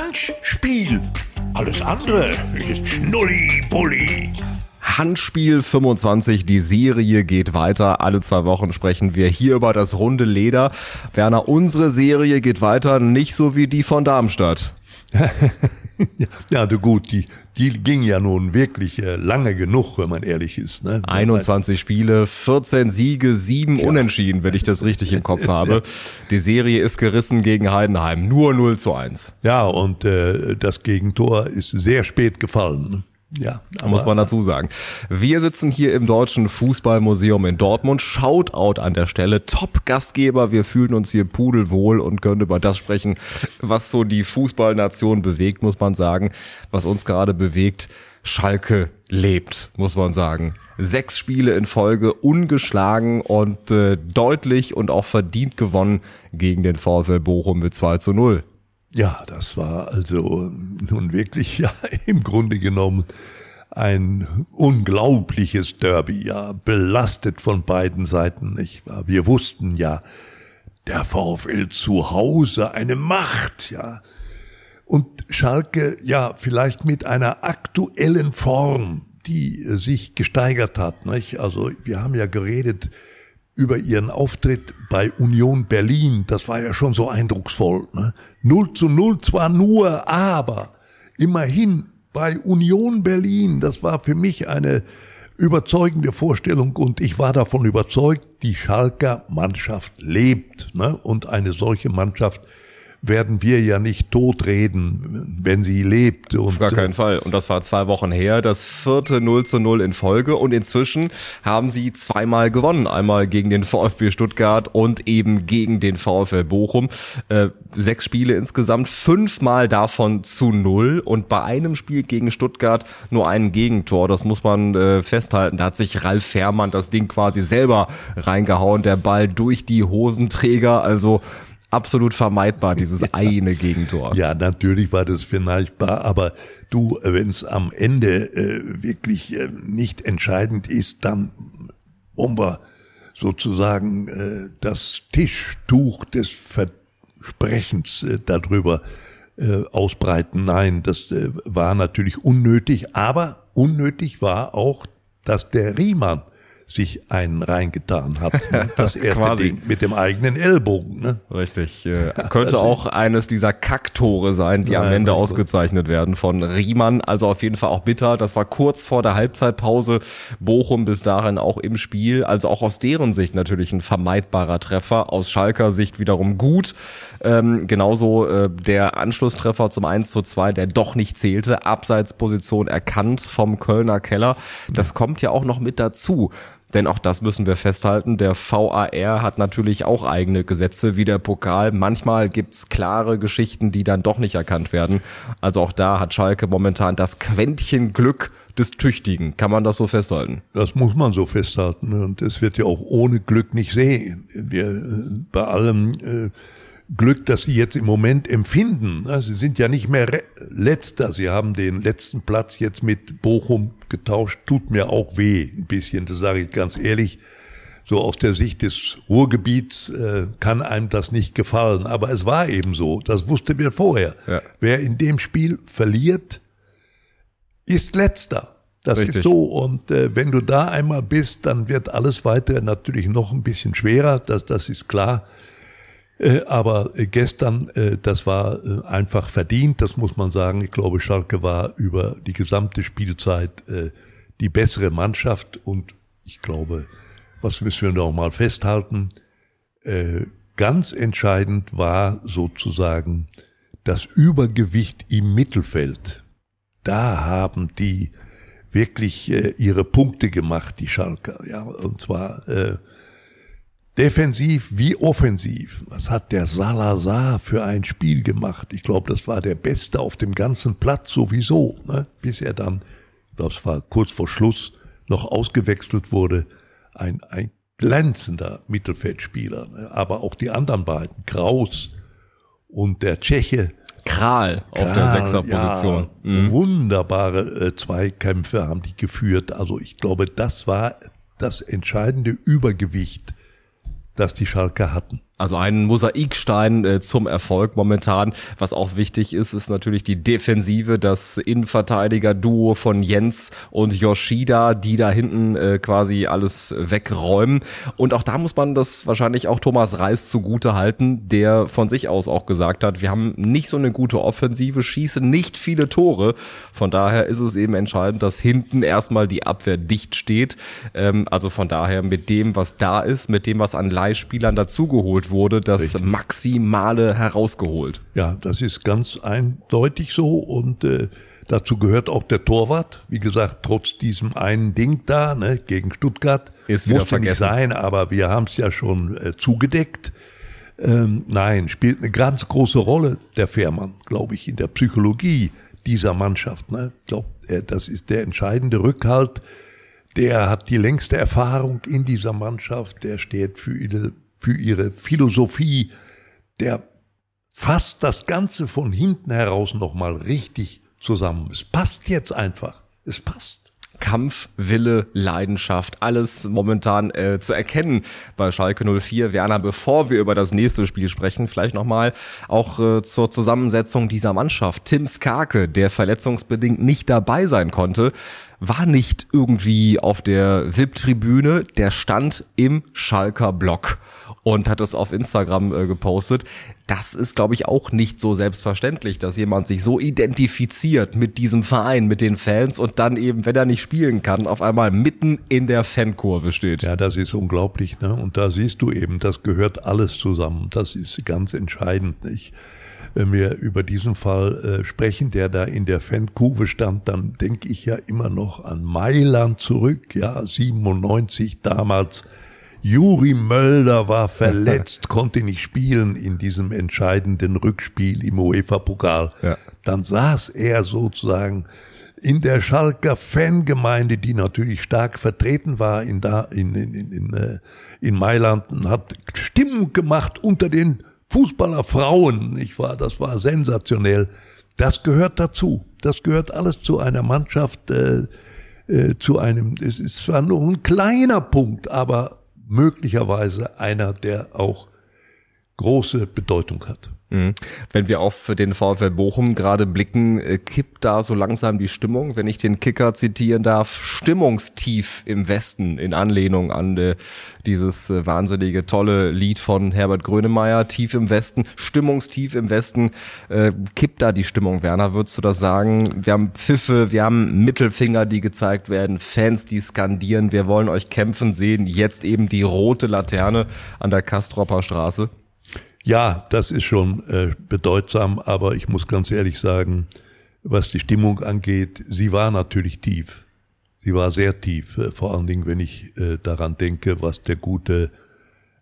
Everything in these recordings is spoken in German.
Handspiel. Alles andere ist Schnulli-Bulli. Handspiel 25, die Serie geht weiter. Alle zwei Wochen sprechen wir hier über das runde Leder. Werner, unsere Serie geht weiter, nicht so wie die von Darmstadt. ja, du gut, die, die ging ja nun wirklich äh, lange genug, wenn man ehrlich ist. Ne? 21 Spiele, 14 Siege, 7 Tja. Unentschieden, wenn ich das richtig im Kopf habe. Die Serie ist gerissen gegen Heidenheim, nur 0 zu 1. Ja, und äh, das Gegentor ist sehr spät gefallen. Ja, muss man dazu sagen. Wir sitzen hier im Deutschen Fußballmuseum in Dortmund. Shoutout an der Stelle. Top-Gastgeber. Wir fühlen uns hier pudelwohl und können über das sprechen, was so die Fußballnation bewegt, muss man sagen. Was uns gerade bewegt. Schalke lebt, muss man sagen. Sechs Spiele in Folge ungeschlagen und äh, deutlich und auch verdient gewonnen gegen den VfL Bochum mit 2 zu 0. Ja, das war also nun wirklich ja im Grunde genommen ein unglaubliches Derby, ja, belastet von beiden Seiten, nicht wahr? Wir wussten ja, der VfL zu Hause eine Macht, ja. Und Schalke, ja, vielleicht mit einer aktuellen Form, die sich gesteigert hat, nicht? Also, wir haben ja geredet, über ihren Auftritt bei Union Berlin. Das war ja schon so eindrucksvoll. Ne? 0 zu 0 zwar nur, aber immerhin bei Union Berlin. Das war für mich eine überzeugende Vorstellung und ich war davon überzeugt, die Schalker Mannschaft lebt. Ne? Und eine solche Mannschaft werden wir ja nicht totreden, wenn sie lebt. Und, Auf gar keinen Fall. Und das war zwei Wochen her, das vierte 0 zu 0 in Folge. Und inzwischen haben sie zweimal gewonnen. Einmal gegen den VfB Stuttgart und eben gegen den VfL Bochum. Äh, sechs Spiele insgesamt, fünfmal davon zu null. Und bei einem Spiel gegen Stuttgart nur ein Gegentor. Das muss man äh, festhalten. Da hat sich Ralf Fährmann das Ding quasi selber reingehauen. Der Ball durch die Hosenträger. Also absolut vermeidbar, dieses eine Gegentor. Ja, natürlich war das vermeidbar, aber du, wenn es am Ende äh, wirklich äh, nicht entscheidend ist, dann wollen wir sozusagen äh, das Tischtuch des Versprechens äh, darüber äh, ausbreiten. Nein, das äh, war natürlich unnötig, aber unnötig war auch, dass der Riemann sich einen reingetan hat. Ne? Das erste Ding mit dem eigenen Ellbogen. Ne? Richtig. Äh, könnte also, auch eines dieser Kacktore sein, die am Ende ausgezeichnet werden von Riemann. Also auf jeden Fall auch bitter. Das war kurz vor der Halbzeitpause. Bochum bis dahin auch im Spiel. Also auch aus deren Sicht natürlich ein vermeidbarer Treffer. Aus Schalker Sicht wiederum gut. Ähm, genauso äh, der Anschlusstreffer zum 1 zu 2, der doch nicht zählte. Abseitsposition erkannt vom Kölner Keller. Das kommt ja auch noch mit dazu. Denn auch das müssen wir festhalten. Der VAR hat natürlich auch eigene Gesetze wie der Pokal. Manchmal gibt's klare Geschichten, die dann doch nicht erkannt werden. Also auch da hat Schalke momentan das Quäntchen Glück des Tüchtigen. Kann man das so festhalten? Das muss man so festhalten. Und es wird ja auch ohne Glück nicht sehen. Wir, äh, bei allem, äh, Glück, das sie jetzt im Moment empfinden. Sie sind ja nicht mehr letzter. Sie haben den letzten Platz jetzt mit Bochum getauscht. Tut mir auch weh ein bisschen, das sage ich ganz ehrlich. So aus der Sicht des Ruhrgebiets äh, kann einem das nicht gefallen. Aber es war eben so. Das wussten wir vorher. Ja. Wer in dem Spiel verliert, ist letzter. Das Richtig. ist so. Und äh, wenn du da einmal bist, dann wird alles weitere natürlich noch ein bisschen schwerer. Das, das ist klar. Äh, aber äh, gestern, äh, das war einfach verdient, das muss man sagen. Ich glaube, Schalke war über die gesamte Spielzeit die bessere Mannschaft und ich glaube, was müssen wir noch mal festhalten? Ganz entscheidend war sozusagen das Übergewicht im Mittelfeld. Da haben die wirklich ihre Punkte gemacht, die Schalker. Ja, und zwar Defensiv wie offensiv. Was hat der Salazar für ein Spiel gemacht? Ich glaube, das war der Beste auf dem ganzen Platz sowieso, ne? bis er dann, ich glaube, es war kurz vor Schluss, noch ausgewechselt wurde. Ein, ein glänzender Mittelfeldspieler. Ne? Aber auch die anderen beiden, Kraus und der Tscheche. Kral, Kral auf der Sechserposition. Ja, mhm. Wunderbare äh, Zweikämpfe haben die geführt. Also ich glaube, das war das entscheidende Übergewicht das die Schalker hatten. Also ein Mosaikstein äh, zum Erfolg momentan. Was auch wichtig ist, ist natürlich die Defensive, das Innenverteidiger-Duo von Jens und Yoshida, die da hinten äh, quasi alles wegräumen. Und auch da muss man das wahrscheinlich auch Thomas Reis zugute halten, der von sich aus auch gesagt hat, wir haben nicht so eine gute Offensive, schießen nicht viele Tore. Von daher ist es eben entscheidend, dass hinten erstmal die Abwehr dicht steht. Ähm, also von daher mit dem, was da ist, mit dem, was an Leihspielern dazugeholt wurde, das Richtig. Maximale herausgeholt. Ja, das ist ganz eindeutig so und äh, dazu gehört auch der Torwart. Wie gesagt, trotz diesem einen Ding da ne, gegen Stuttgart ist wieder vergessen. nicht sein, aber wir haben es ja schon äh, zugedeckt. Ähm, nein, spielt eine ganz große Rolle der Fährmann, glaube ich, in der Psychologie dieser Mannschaft. Ne? Ich glaube, äh, das ist der entscheidende Rückhalt. Der hat die längste Erfahrung in dieser Mannschaft. Der steht für für ihre Philosophie, der fasst das Ganze von hinten heraus nochmal richtig zusammen. Es passt jetzt einfach. Es passt. Kampf, Wille, Leidenschaft, alles momentan äh, zu erkennen bei Schalke 04. Werner, bevor wir über das nächste Spiel sprechen, vielleicht nochmal auch äh, zur Zusammensetzung dieser Mannschaft. Tim Skarke, der verletzungsbedingt nicht dabei sein konnte, war nicht irgendwie auf der VIP-Tribüne, der stand im Schalker Block und hat es auf Instagram äh, gepostet. Das ist, glaube ich, auch nicht so selbstverständlich, dass jemand sich so identifiziert mit diesem Verein, mit den Fans und dann eben, wenn er nicht spielen kann, auf einmal mitten in der Fankurve steht. Ja, das ist unglaublich. Ne? Und da siehst du eben, das gehört alles zusammen. Das ist ganz entscheidend. Nicht? Wenn wir über diesen Fall äh, sprechen, der da in der Fankurve stand, dann denke ich ja immer noch an Mailand zurück, ja, 97 damals. Juri Mölder war verletzt, konnte nicht spielen in diesem entscheidenden Rückspiel im UEFA-Pokal. Ja. Dann saß er sozusagen in der Schalker Fangemeinde, die natürlich stark vertreten war in, da, in, in, in, in, äh, in Mailand, und hat Stimmung gemacht unter den Fußballerfrauen, nicht wahr? Das war sensationell. Das gehört dazu. Das gehört alles zu einer Mannschaft, äh, äh, zu einem, es ist zwar nur ein kleiner Punkt, aber möglicherweise einer, der auch große Bedeutung hat. Mhm. Wenn wir auf den VfL Bochum gerade blicken, äh, kippt da so langsam die Stimmung, wenn ich den Kicker zitieren darf, stimmungstief im Westen in Anlehnung an äh, dieses äh, wahnsinnige tolle Lied von Herbert Grönemeyer, tief im Westen, stimmungstief im Westen, kippt da die Stimmung, Werner, würdest du das sagen? Wir haben Pfiffe, wir haben Mittelfinger, die gezeigt werden, Fans, die skandieren, wir wollen euch kämpfen sehen, jetzt eben die rote Laterne an der Kastropper Straße. Ja, das ist schon äh, bedeutsam, aber ich muss ganz ehrlich sagen, was die Stimmung angeht, sie war natürlich tief. Sie war sehr tief, äh, vor allen Dingen, wenn ich äh, daran denke, was der gute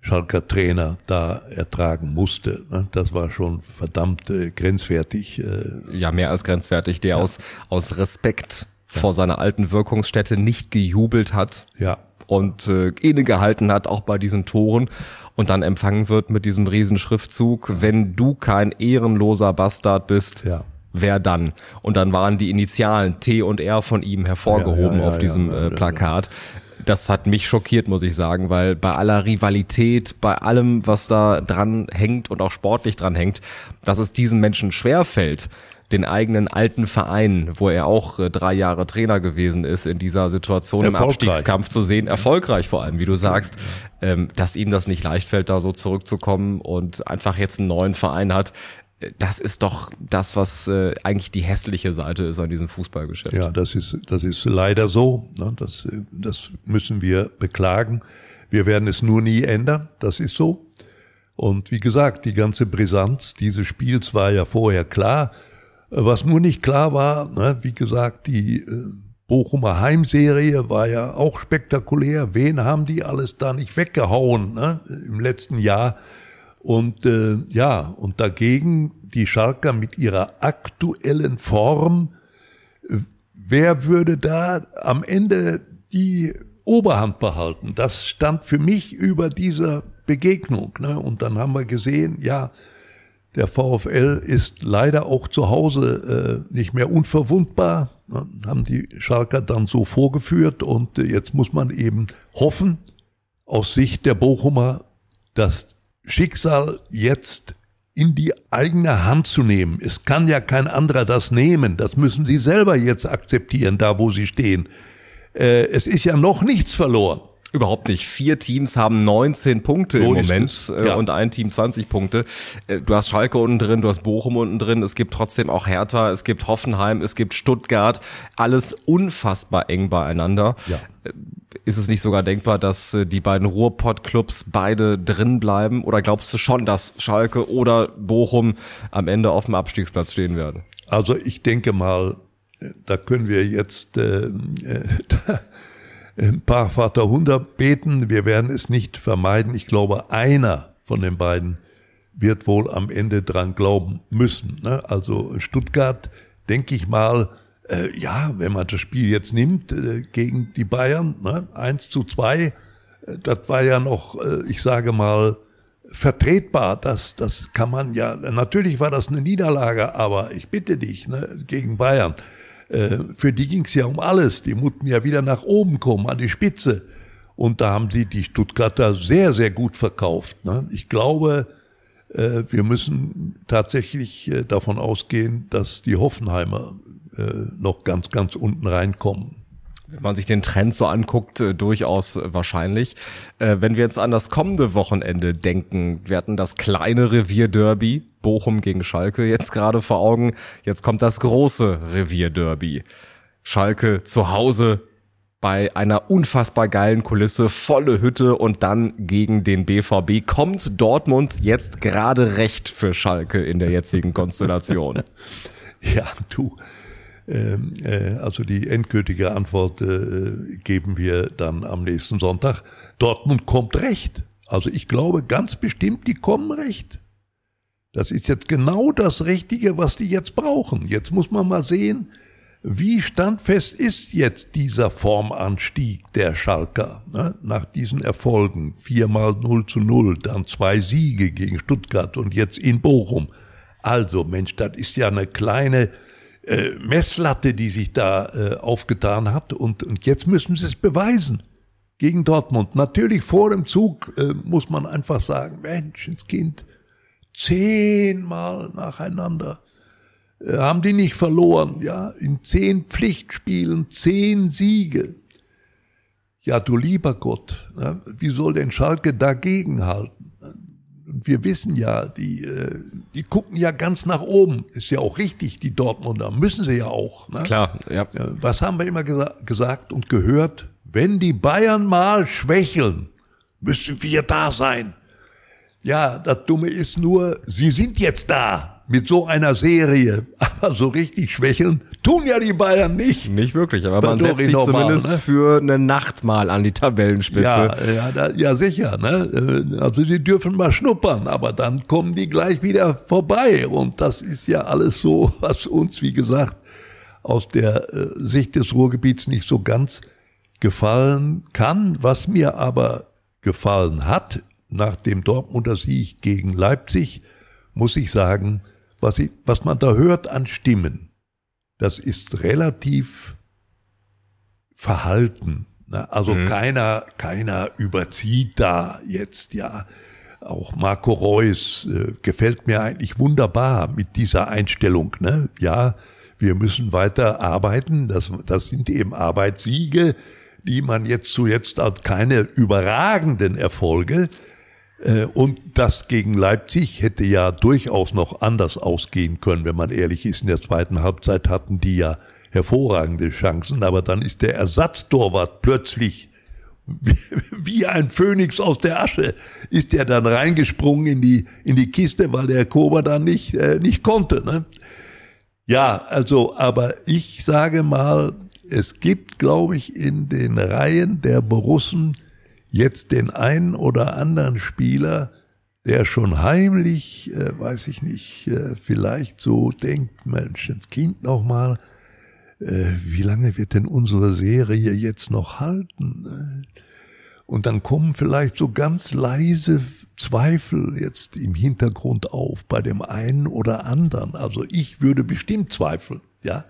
Schalker Trainer da ertragen musste. Ne? Das war schon verdammt äh, grenzwertig. Äh. Ja, mehr als grenzwertig, der ja. aus, aus Respekt ja. vor seiner alten Wirkungsstätte nicht gejubelt hat. Ja und äh, innegehalten hat, auch bei diesen Toren und dann empfangen wird mit diesem Riesenschriftzug, wenn du kein ehrenloser Bastard bist, ja. wer dann? Und dann waren die Initialen T und R von ihm hervorgehoben ja, ja, auf diesem äh, Plakat. Das hat mich schockiert, muss ich sagen, weil bei aller Rivalität, bei allem, was da dran hängt und auch sportlich dran hängt, dass es diesen Menschen schwerfällt, den eigenen alten Verein, wo er auch äh, drei Jahre Trainer gewesen ist, in dieser Situation im Abstiegskampf zu sehen, erfolgreich vor allem, wie du sagst, ähm, dass ihm das nicht leicht fällt, da so zurückzukommen und einfach jetzt einen neuen Verein hat. Äh, das ist doch das, was äh, eigentlich die hässliche Seite ist an diesem Fußballgeschäft. Ja, das ist, das ist leider so. Ne? Das, äh, das müssen wir beklagen. Wir werden es nur nie ändern. Das ist so. Und wie gesagt, die ganze Brisanz dieses Spiels war ja vorher klar. Was nur nicht klar war, ne, wie gesagt, die äh, Bochumer Heimserie war ja auch spektakulär. Wen haben die alles da nicht weggehauen ne, im letzten Jahr? Und äh, ja, und dagegen die Schalker mit ihrer aktuellen Form. Äh, wer würde da am Ende die Oberhand behalten? Das stand für mich über dieser Begegnung. Ne? Und dann haben wir gesehen, ja, der VfL ist leider auch zu Hause äh, nicht mehr unverwundbar, ne, haben die Schalker dann so vorgeführt und äh, jetzt muss man eben hoffen, aus Sicht der Bochumer, dass Schicksal jetzt in die eigene Hand zu nehmen. Es kann ja kein anderer das nehmen. Das müssen Sie selber jetzt akzeptieren, da wo Sie stehen. Äh, es ist ja noch nichts verloren. Überhaupt nicht. Vier Teams haben 19 Punkte so im Moment äh, ja. und ein Team 20 Punkte. Äh, du hast Schalke unten drin, du hast Bochum unten drin, es gibt trotzdem auch Hertha, es gibt Hoffenheim, es gibt Stuttgart. Alles unfassbar eng beieinander. Ja. Äh, ist es nicht sogar denkbar, dass die beiden Ruhrpott-Clubs beide drin bleiben? Oder glaubst du schon, dass Schalke oder Bochum am Ende auf dem Abstiegsplatz stehen werden? Also ich denke mal, da können wir jetzt äh, äh, ein paar Vaterhunder beten. Wir werden es nicht vermeiden. Ich glaube, einer von den beiden wird wohl am Ende dran glauben müssen. Ne? Also Stuttgart, denke ich mal, äh, ja, wenn man das Spiel jetzt nimmt äh, gegen die Bayern, ne? 1 zu 2, äh, das war ja noch, äh, ich sage mal, vertretbar. Das, das kann man ja, natürlich war das eine Niederlage, aber ich bitte dich, ne, gegen Bayern. Äh, für die ging es ja um alles. Die mussten ja wieder nach oben kommen, an die Spitze. Und da haben sie die Stuttgarter sehr, sehr gut verkauft. Ne? Ich glaube, äh, wir müssen tatsächlich äh, davon ausgehen, dass die Hoffenheimer noch ganz, ganz unten reinkommen. Wenn man sich den Trend so anguckt, durchaus wahrscheinlich. wenn wir jetzt an das kommende Wochenende denken, wir hatten das kleine Revierderby Bochum gegen Schalke jetzt gerade vor Augen. Jetzt kommt das große Revierderby. Schalke zu Hause bei einer unfassbar geilen Kulisse, volle Hütte und dann gegen den BVB. Kommt Dortmund jetzt gerade recht für Schalke in der jetzigen Konstellation? ja, du. Ähm, äh, also die endgültige Antwort äh, geben wir dann am nächsten Sonntag. Dortmund kommt recht. Also ich glaube ganz bestimmt, die kommen recht. Das ist jetzt genau das Richtige, was die jetzt brauchen. Jetzt muss man mal sehen, wie standfest ist jetzt dieser Formanstieg der Schalker ne? nach diesen Erfolgen? Viermal 0 zu 0, dann zwei Siege gegen Stuttgart und jetzt in Bochum. Also Mensch, das ist ja eine kleine äh, Messlatte, die sich da äh, aufgetan hat und, und jetzt müssen sie es beweisen gegen Dortmund. Natürlich vor dem Zug äh, muss man einfach sagen, Mensch, ins Kind, zehnmal nacheinander. Äh, haben die nicht verloren, ja, in zehn Pflichtspielen, zehn Siege. Ja, du lieber Gott, ne? wie soll denn Schalke dagegenhalten? Und wir wissen ja, die, äh, die gucken ja ganz nach oben. Ist ja auch richtig, die Dortmunder. Müssen sie ja auch. Ne? Klar, ja. Was haben wir immer gesa gesagt und gehört? Wenn die Bayern mal schwächeln, müssen wir da sein. Ja, das Dumme ist nur, sie sind jetzt da mit so einer Serie, aber so richtig schwächeln tun ja die Bayern nicht. Nicht wirklich, aber man setzt sich normal, zumindest ne? für eine Nacht mal an die Tabellenspitze. Ja, ja, da, ja sicher. Ne? Also die dürfen mal schnuppern, aber dann kommen die gleich wieder vorbei und das ist ja alles so, was uns, wie gesagt, aus der äh, Sicht des Ruhrgebiets nicht so ganz gefallen kann. Was mir aber gefallen hat, nach dem Dortmunder Sieg gegen Leipzig, muss ich sagen, was, ich, was man da hört an Stimmen, das ist relativ verhalten. Ne? Also mhm. keiner, keiner überzieht da jetzt, ja. Auch Marco Reus äh, gefällt mir eigentlich wunderbar mit dieser Einstellung. Ne? Ja, wir müssen weiter arbeiten. Das, das sind eben Arbeitssiege, die man jetzt zu jetzt als keine überragenden Erfolge, und das gegen Leipzig hätte ja durchaus noch anders ausgehen können, wenn man ehrlich ist. In der zweiten Halbzeit hatten die ja hervorragende Chancen, aber dann ist der Ersatztorwart plötzlich wie ein Phönix aus der Asche ist er dann reingesprungen in die in die Kiste, weil der Kober dann nicht äh, nicht konnte. Ne? Ja, also, aber ich sage mal, es gibt, glaube ich, in den Reihen der Borussen jetzt den einen oder anderen Spieler, der schon heimlich, äh, weiß ich nicht, äh, vielleicht so denkt, Mensch, ins Kind nochmal, äh, wie lange wird denn unsere Serie jetzt noch halten? Und dann kommen vielleicht so ganz leise Zweifel jetzt im Hintergrund auf bei dem einen oder anderen. Also ich würde bestimmt zweifeln, ja.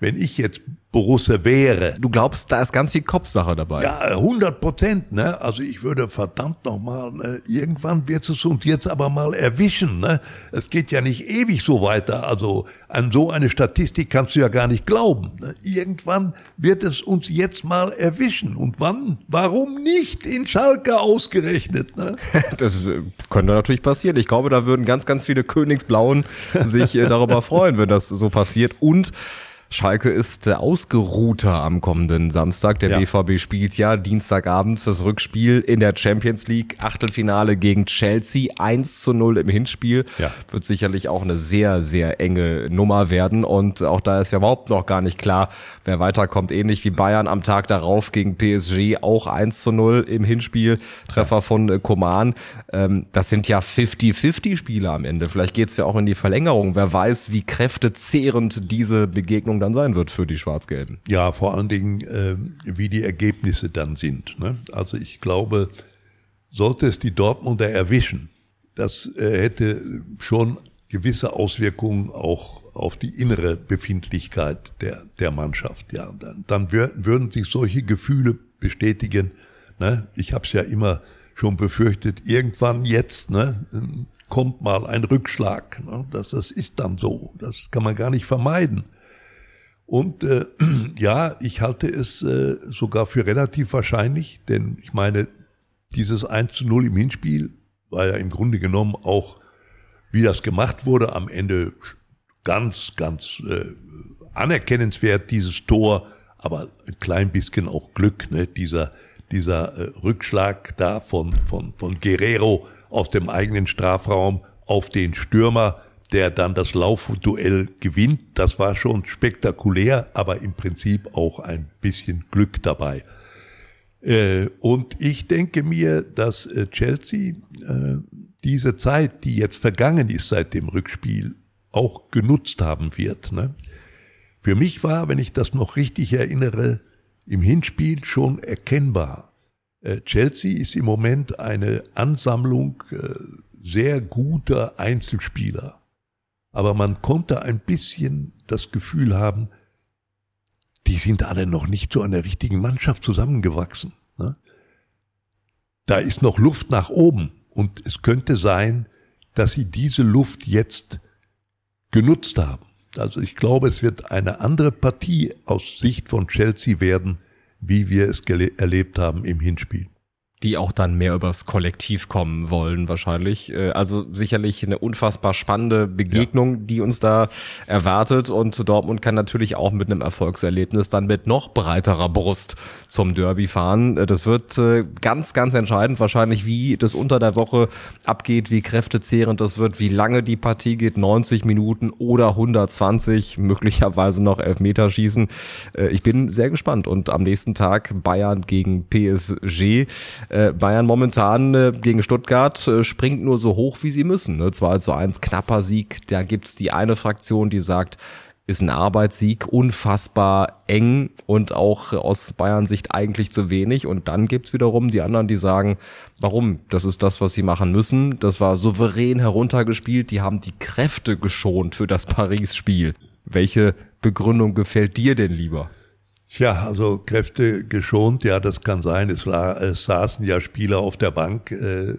Wenn ich jetzt Borussia wäre. Du glaubst, da ist ganz viel Kopfsache dabei. Ja, 100 Prozent. Ne? Also ich würde verdammt nochmal, ne? irgendwann wird es uns jetzt aber mal erwischen. Ne? Es geht ja nicht ewig so weiter. Also an so eine Statistik kannst du ja gar nicht glauben. Ne? Irgendwann wird es uns jetzt mal erwischen. Und wann? Warum nicht in Schalke ausgerechnet? Ne? Das äh, könnte natürlich passieren. Ich glaube, da würden ganz, ganz viele Königsblauen sich äh, darüber freuen, wenn das so passiert. Und Schalke ist ausgeruhter am kommenden Samstag. Der ja. BVB spielt ja Dienstagabend das Rückspiel in der Champions League. Achtelfinale gegen Chelsea. 1 zu 0 im Hinspiel. Ja. Wird sicherlich auch eine sehr, sehr enge Nummer werden. Und auch da ist ja überhaupt noch gar nicht klar, wer weiterkommt. Ähnlich wie Bayern am Tag darauf gegen PSG. Auch 1 zu 0 im Hinspiel. Treffer von Koman. Ähm, das sind ja 50-50 Spiele am Ende. Vielleicht geht's ja auch in die Verlängerung. Wer weiß, wie kräftezehrend diese Begegnung Überraschung dann sein wird für die Schwarz-Gelben. Ja, vor allen Dingen, äh, wie die Ergebnisse dann sind. Ne? Also ich glaube, sollte es die Dortmunder erwischen, das äh, hätte schon gewisse Auswirkungen auch auf die innere Befindlichkeit der, der Mannschaft. Ja, dann, dann würden sich solche Gefühle bestätigen. Ne? Ich habe es ja immer schon befürchtet, irgendwann jetzt ne, kommt mal ein Rückschlag. Ne? Das, das ist dann so. Das kann man gar nicht vermeiden. Und äh, ja, ich halte es äh, sogar für relativ wahrscheinlich, denn ich meine, dieses 1 zu 0 im Hinspiel war ja im Grunde genommen auch, wie das gemacht wurde, am Ende ganz, ganz äh, anerkennenswert, dieses Tor, aber ein klein bisschen auch Glück, ne? dieser, dieser äh, Rückschlag da von, von, von Guerrero aus dem eigenen Strafraum auf den Stürmer, der dann das Laufduell gewinnt. Das war schon spektakulär, aber im Prinzip auch ein bisschen Glück dabei. Äh, und ich denke mir, dass äh, Chelsea äh, diese Zeit, die jetzt vergangen ist seit dem Rückspiel, auch genutzt haben wird. Ne? Für mich war, wenn ich das noch richtig erinnere, im Hinspiel schon erkennbar. Chelsea ist im Moment eine Ansammlung sehr guter Einzelspieler aber man konnte ein bisschen das Gefühl haben, die sind alle noch nicht zu einer richtigen Mannschaft zusammengewachsen. Ne? Da ist noch Luft nach oben und es könnte sein, dass sie diese Luft jetzt genutzt haben. Also ich glaube, es wird eine andere Partie aus Sicht von Chelsea werden, wie wir es erlebt haben im Hinspiel die auch dann mehr übers Kollektiv kommen wollen wahrscheinlich. Äh, also sicherlich eine unfassbar spannende Begegnung, ja. die uns da erwartet und Dortmund kann natürlich auch mit einem Erfolgserlebnis dann mit noch breiterer Brust zum Derby fahren. Äh, das wird äh, ganz, ganz entscheidend wahrscheinlich, wie das unter der Woche abgeht, wie kräftezehrend das wird, wie lange die Partie geht, 90 Minuten oder 120, möglicherweise noch Elfmeterschießen. Ich bin sehr gespannt und am nächsten Tag Bayern gegen PSG. Äh, Bayern momentan äh, gegen Stuttgart äh, springt nur so hoch, wie sie müssen. Ne? 2 zu 1, knapper Sieg. Da gibt's die eine Fraktion, die sagt, ist ein Arbeitssieg, unfassbar eng und auch aus Bayern Sicht eigentlich zu wenig. Und dann gibt's wiederum die anderen, die sagen, warum? Das ist das, was sie machen müssen. Das war souverän heruntergespielt. Die haben die Kräfte geschont für das Paris-Spiel. Welche Begründung gefällt dir denn lieber? Tja, also Kräfte geschont, ja, das kann sein. Es, war, es saßen ja Spieler auf der Bank, äh,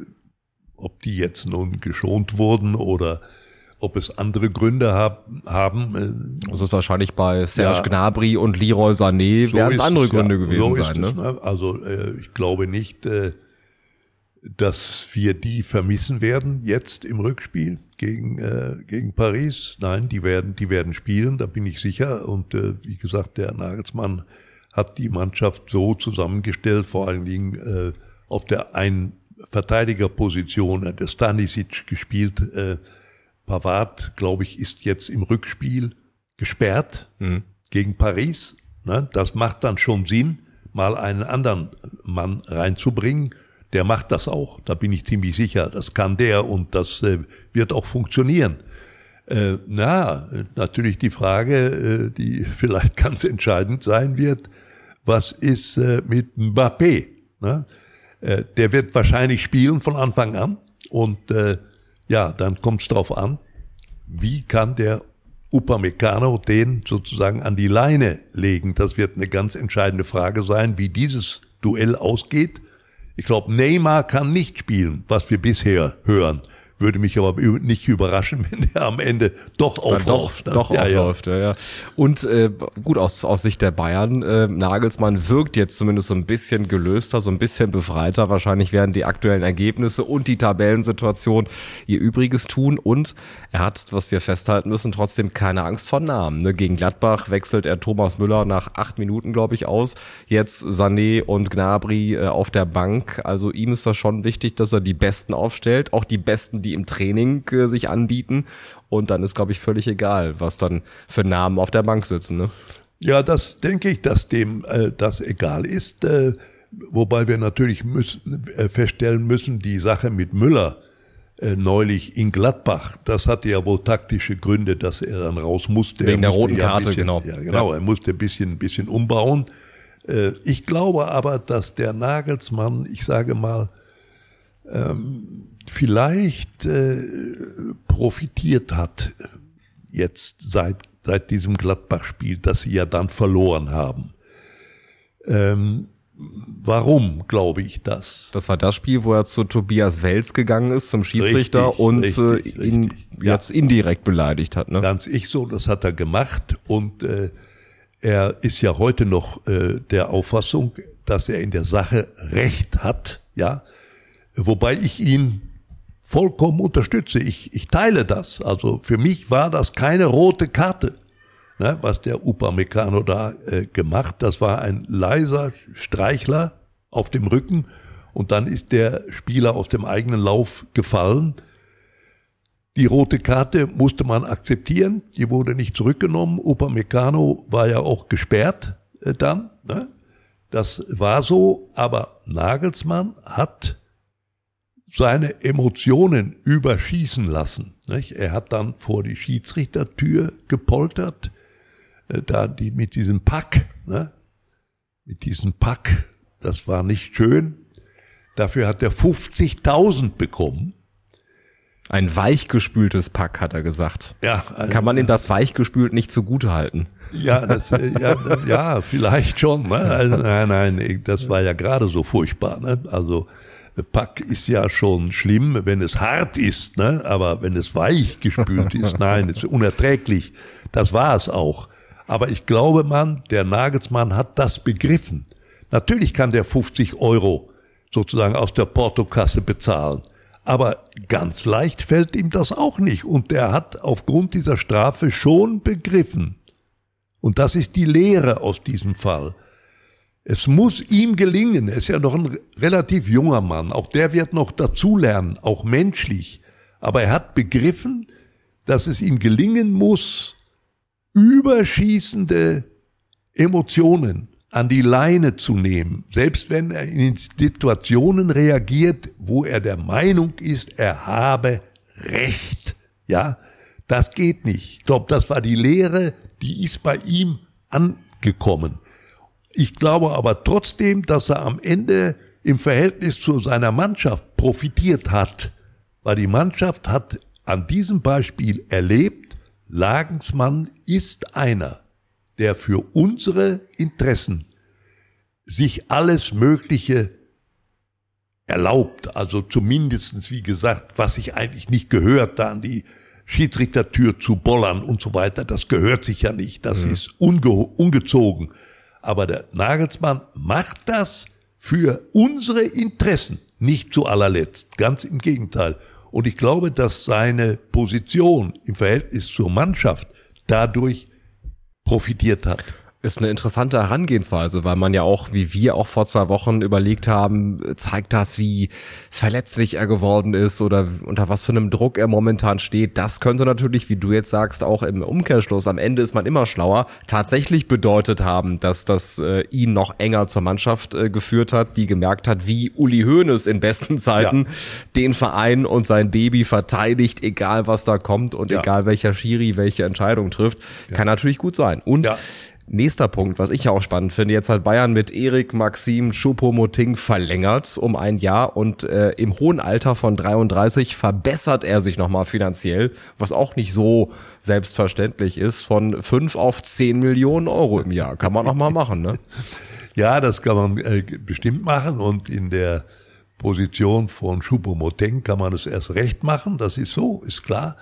ob die jetzt nun geschont wurden oder ob es andere Gründe hab, haben. Äh, das ist wahrscheinlich bei Serge ja, Gnabry und Leroy Sané so werden es andere Gründe ja, gewesen so sein. Ne? Es, ne? Also äh, ich glaube nicht, äh, dass wir die vermissen werden jetzt im Rückspiel gegen, äh, gegen Paris. Nein, die werden, die werden spielen, da bin ich sicher. Und äh, wie gesagt, der Nagelsmann hat die Mannschaft so zusammengestellt, vor allen Dingen äh, auf der einen Verteidigerposition, der Stanisic gespielt. Äh, Pavard, glaube ich, ist jetzt im Rückspiel gesperrt mhm. gegen Paris. Ne? Das macht dann schon Sinn, mal einen anderen Mann reinzubringen der macht das auch. Da bin ich ziemlich sicher. Das kann der und das äh, wird auch funktionieren. Äh, na, natürlich die Frage, äh, die vielleicht ganz entscheidend sein wird, was ist äh, mit Mbappé? Ne? Äh, der wird wahrscheinlich spielen von Anfang an und äh, ja, dann kommt es darauf an, wie kann der Upamecano den sozusagen an die Leine legen? Das wird eine ganz entscheidende Frage sein, wie dieses Duell ausgeht. Ich glaube, Neymar kann nicht spielen, was wir bisher hören. Würde mich aber nicht überraschen, wenn er am Ende doch aufläuft. Doch, doch ja, aufläuft, ja. ja. Und äh, gut, aus, aus Sicht der Bayern, äh, Nagelsmann wirkt jetzt zumindest so ein bisschen gelöster, so ein bisschen befreiter. Wahrscheinlich werden die aktuellen Ergebnisse und die Tabellensituation ihr Übriges tun. Und er hat, was wir festhalten müssen, trotzdem keine Angst vor Namen. Ne? Gegen Gladbach wechselt er Thomas Müller nach acht Minuten, glaube ich, aus. Jetzt Sané und Gnabry äh, auf der Bank. Also ihm ist das schon wichtig, dass er die Besten aufstellt, auch die Besten, die im Training äh, sich anbieten. Und dann ist, glaube ich, völlig egal, was dann für Namen auf der Bank sitzen. Ne? Ja, das denke ich, dass dem äh, das egal ist. Äh, wobei wir natürlich müssen, äh, feststellen müssen, die Sache mit Müller äh, neulich in Gladbach, das hatte ja wohl taktische Gründe, dass er dann raus musste. Wegen der musste roten ja Karte, bisschen, genau. Ja, genau. Er musste ein bisschen, ein bisschen umbauen. Äh, ich glaube aber, dass der Nagelsmann, ich sage mal, ähm, vielleicht äh, profitiert hat jetzt seit, seit diesem Gladbach-Spiel, dass sie ja dann verloren haben. Ähm, warum glaube ich das? Das war das Spiel, wo er zu Tobias Wels gegangen ist, zum Schiedsrichter Richtig, und richtig, äh, ihn richtig. Ja. jetzt indirekt beleidigt hat. Ne? Ganz ich so, das hat er gemacht und äh, er ist ja heute noch äh, der Auffassung, dass er in der Sache Recht hat, ja, wobei ich ihn vollkommen unterstütze. Ich, ich teile das. Also für mich war das keine rote Karte, ne, was der Upamecano da äh, gemacht. Das war ein leiser Streichler auf dem Rücken und dann ist der Spieler aus dem eigenen Lauf gefallen. Die rote Karte musste man akzeptieren, die wurde nicht zurückgenommen. Upamecano war ja auch gesperrt äh, dann. Ne? Das war so, aber Nagelsmann hat seine Emotionen überschießen lassen. Nicht? Er hat dann vor die Schiedsrichtertür gepoltert, äh, da die mit diesem Pack, ne? mit diesem Pack, das war nicht schön. Dafür hat er 50.000 bekommen. Ein weichgespültes Pack, hat er gesagt. Ja, ein- Kann man ihm das weichgespült nicht zugute halten? Ja, das, äh, ja, ja, vielleicht schon. Ne? Also, nein, nein, das war ja gerade so furchtbar. Ne? Also Pack ist ja schon schlimm, wenn es hart ist, ne? aber wenn es weich gespült ist, nein, ist unerträglich. Das war es auch. Aber ich glaube, man, der Nagelsmann hat das begriffen. Natürlich kann der 50 Euro sozusagen aus der Portokasse bezahlen. Aber ganz leicht fällt ihm das auch nicht. Und der hat aufgrund dieser Strafe schon begriffen, und das ist die Lehre aus diesem Fall. Es muss ihm gelingen, er ist ja noch ein relativ junger Mann, auch der wird noch dazulernen, auch menschlich. Aber er hat begriffen, dass es ihm gelingen muss, überschießende Emotionen an die Leine zu nehmen, selbst wenn er in Situationen reagiert, wo er der Meinung ist, er habe Recht. Ja, das geht nicht. Ich glaube, das war die Lehre, die ist bei ihm angekommen. Ich glaube aber trotzdem, dass er am Ende im Verhältnis zu seiner Mannschaft profitiert hat, weil die Mannschaft hat an diesem Beispiel erlebt, Lagensmann ist einer, der für unsere Interessen sich alles Mögliche erlaubt, also zumindestens wie gesagt, was sich eigentlich nicht gehört, da an die Schiedsrichtertür zu bollern und so weiter, das gehört sich ja nicht, das ist unge ungezogen. Aber der Nagelsmann macht das für unsere Interessen, nicht zu allerletzt, ganz im Gegenteil. Und ich glaube, dass seine Position im Verhältnis zur Mannschaft dadurch profitiert hat. Ist eine interessante Herangehensweise, weil man ja auch, wie wir auch vor zwei Wochen überlegt haben, zeigt das, wie verletzlich er geworden ist oder unter was für einem Druck er momentan steht. Das könnte natürlich, wie du jetzt sagst, auch im Umkehrschluss, am Ende ist man immer schlauer, tatsächlich bedeutet haben, dass das äh, ihn noch enger zur Mannschaft äh, geführt hat, die gemerkt hat, wie Uli Hoeneß in besten Zeiten den Verein und sein Baby verteidigt, egal was da kommt und Ja. egal welcher Schiri welche Entscheidung trifft. Kann natürlich gut sein. Und Ja. Nächster Punkt, was ich ja auch spannend finde, jetzt hat Bayern mit Erik Maxim Choupo-Moting verlängert um ein Jahr und äh, im hohen Alter von 33 verbessert er sich nochmal finanziell, was auch nicht so selbstverständlich ist, von 5 auf 10 Millionen Euro im Jahr. Kann man nochmal machen, ne? Ja, das kann man äh, bestimmt machen und in der Position von Choupo-Moting kann man es erst recht machen, das ist so, ist klar.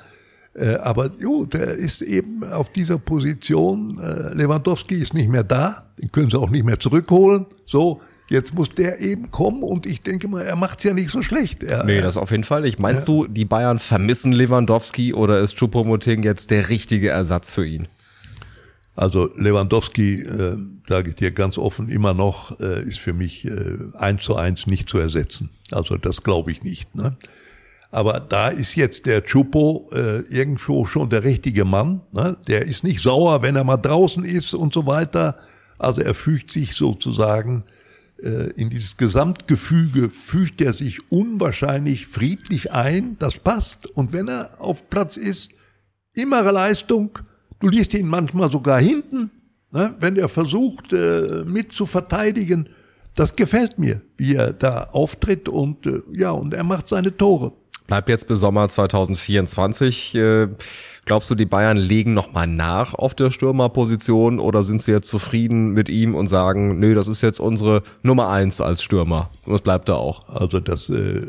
Äh, aber jo, der ist eben auf dieser Position. Äh, Lewandowski ist nicht mehr da, den können sie auch nicht mehr zurückholen. So, jetzt muss der eben kommen und ich denke mal, er macht's ja nicht so schlecht. Er, nee, das auf jeden Fall nicht. Meinst ja. du, die Bayern vermissen Lewandowski oder ist Choupo-Moting jetzt der richtige Ersatz für ihn? Also Lewandowski, äh, sage ich dir ganz offen, immer noch äh, ist für mich äh, eins zu eins nicht zu ersetzen. Also das glaube ich nicht. Ne? Aber da ist jetzt der Chupo äh, irgendwo schon der richtige Mann. Ne? Der ist nicht sauer, wenn er mal draußen ist und so weiter. Also er fügt sich sozusagen äh, in dieses Gesamtgefüge, fügt er sich unwahrscheinlich friedlich ein. Das passt. Und wenn er auf Platz ist, immer Leistung. Du liest ihn manchmal sogar hinten, ne? wenn er versucht, äh, mit zu verteidigen. Das gefällt mir, wie er da auftritt und äh, ja, und er macht seine Tore. Bleibt jetzt bis Sommer 2024. Äh, glaubst du, die Bayern legen nochmal nach auf der Stürmerposition oder sind sie jetzt zufrieden mit ihm und sagen, nö, das ist jetzt unsere Nummer eins als Stürmer und das bleibt da auch? Also das äh,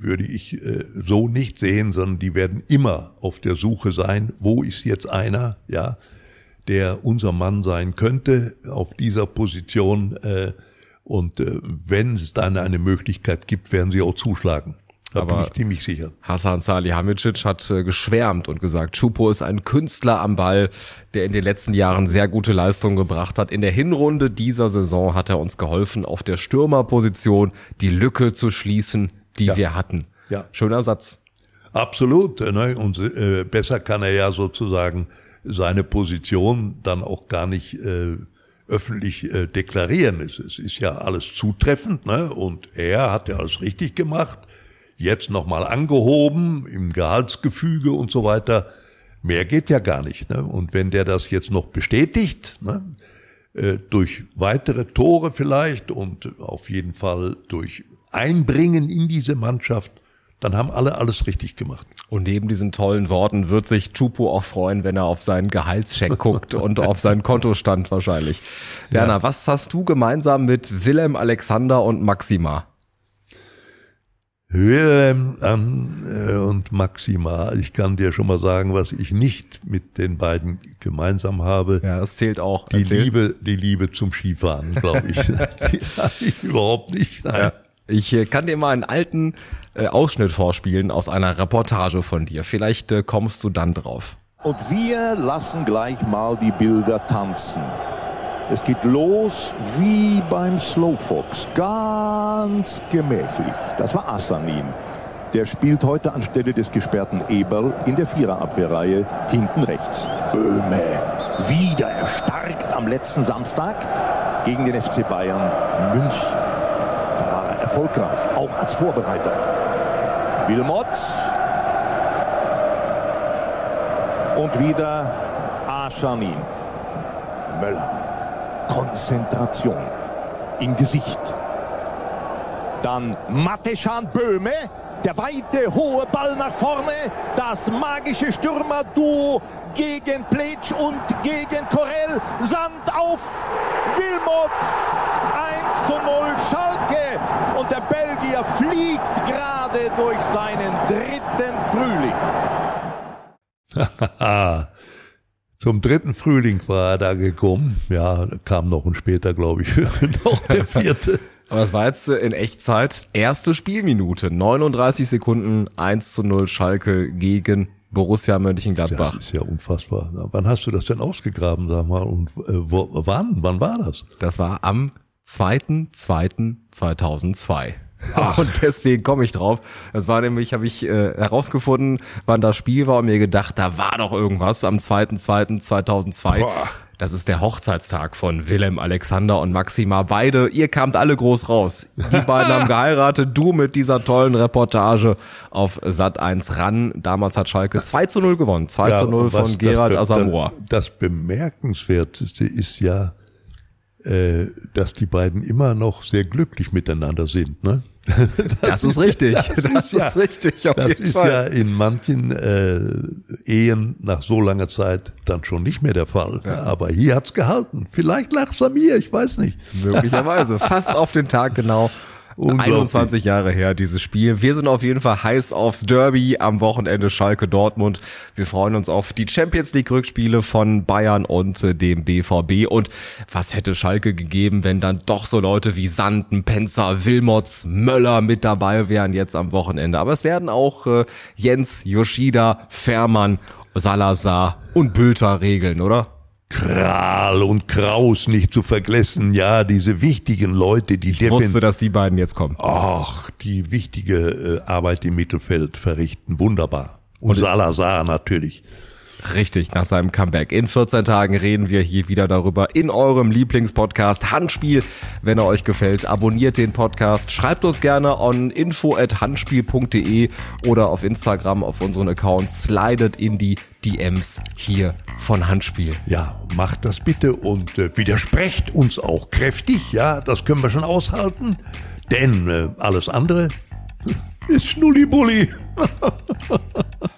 würde ich äh, so nicht sehen, sondern die werden immer auf der Suche sein, wo ist jetzt einer, ja, der unser Mann sein könnte auf dieser Position. Äh, und äh, wenn es dann eine Möglichkeit gibt, werden sie auch zuschlagen. Da Aber bin ich ziemlich sicher. Hasan Salihamidzic hat äh, geschwärmt und gesagt, Chupo ist ein Künstler am Ball, der in den letzten Jahren sehr gute Leistungen gebracht hat. In der Hinrunde dieser Saison hat er uns geholfen, auf der Stürmerposition die Lücke zu schließen, die ja. wir hatten. Ja. Schöner Satz. Absolut. Ne? Und äh, besser kann er ja sozusagen seine Position dann auch gar nicht äh, öffentlich äh, deklarieren. Es, es ist ja alles zutreffend ne? und er hat ja alles richtig gemacht jetzt nochmal angehoben im Gehaltsgefüge und so weiter. Mehr geht ja gar nicht. Ne? Und wenn der das jetzt noch bestätigt, ne? äh, durch weitere Tore vielleicht und auf jeden Fall durch Einbringen in diese Mannschaft, dann haben alle alles richtig gemacht. Und neben diesen tollen Worten wird sich Chupo auch freuen, wenn er auf seinen Gehaltscheck guckt und auf seinen Kontostand wahrscheinlich. Werner, ja. was hast du gemeinsam mit Willem Alexander und Maxima? Wilhelm äh, und Maxima. Ich kann dir schon mal sagen, was ich nicht mit den beiden gemeinsam habe. Ja, das zählt auch. Die Liebe, die Liebe zum Skifahren, glaube ich. die habe ich überhaupt nicht. Nein. Ja. Ich äh, kann dir mal einen alten äh, Ausschnitt vorspielen aus einer Reportage von dir. Vielleicht äh, kommst du dann drauf. Und wir lassen gleich mal die Bilder tanzen. Es geht los wie beim Slowfox, ganz gemächlich. Das war Asanin. Der spielt heute anstelle des gesperrten Eberl in der Viererabwehrreihe hinten rechts. Böhme, wieder erstarkt am letzten Samstag gegen den FC Bayern München. Da war er erfolgreich, auch als Vorbereiter. Wilmot. Und wieder Aschanin. Möller. Konzentration im Gesicht. Dann Mateschan Böhme, der weite, hohe Ball nach vorne, das magische Stürmerduo gegen Pletsch und gegen Korell. Sand auf Wilmots 1 zu 0 Schalke und der Belgier fliegt gerade durch seinen dritten Frühling. Zum dritten Frühling war er da gekommen. Ja, kam noch und später, glaube ich, noch der vierte. Aber es war jetzt äh, in Echtzeit erste Spielminute. 39 Sekunden, 1 zu 0 Schalke gegen Borussia Mönchengladbach. Das ist ja unfassbar. Wann hast du das denn ausgegraben, sag mal? Und äh, wo, wann? Wann war das? Das war am 2.2.2002. Ach. Und deswegen komme ich drauf. Das war nämlich, habe ich äh, herausgefunden, wann das Spiel war und mir gedacht, da war doch irgendwas am 2.2.2002. Das ist der Hochzeitstag von Willem Alexander und Maxima. Beide, ihr kamt alle groß raus. Die beiden haben geheiratet, du mit dieser tollen Reportage auf Sat 1 ran. Damals hat Schalke 2 zu 0 gewonnen. 2 ja, zu 0 von Gerald das, Asamoah. Das Bemerkenswerteste ist ja, äh, dass die beiden immer noch sehr glücklich miteinander sind. Ne? Das, das ist, richtig. Das, das ist, ja, richtig. das ist Fall. ja in manchen äh, Ehen nach so langer Zeit dann schon nicht mehr der Fall. Ja. Aber hier hat's gehalten. Vielleicht lag Samir, ich weiß nicht. Möglicherweise. Fast auf den Tag genau. 21 Jahre her, dieses Spiel. Wir sind auf jeden Fall heiß aufs Derby am Wochenende Schalke Dortmund. Wir freuen uns auf die Champions League Rückspiele von Bayern und äh, dem BVB. Und was hätte Schalke gegeben, wenn dann doch so Leute wie Sanden, Penzer, Wilmots, Möller mit dabei wären jetzt am Wochenende. Aber es werden auch äh, Jens, Yoshida, Fährmann, Salazar und Bülter regeln, oder? Kral und Kraus nicht zu vergessen, ja, diese wichtigen Leute, die ich wusste, dass die beiden jetzt kommen. Ach, die wichtige äh, Arbeit im Mittelfeld verrichten, wunderbar. Und, und Salazar natürlich. Richtig, nach seinem Comeback. In 14 Tagen reden wir hier wieder darüber in eurem Lieblingspodcast Handspiel. Wenn er euch gefällt, abonniert den Podcast, schreibt uns gerne an info@handspiel.de oder auf Instagram auf unseren Accounts, slidet in die DMs hier von Handspiel. Ja, macht das bitte und äh, widersprecht uns auch kräftig, ja, das können wir schon aushalten, denn äh, alles andere ist Schnullibulli.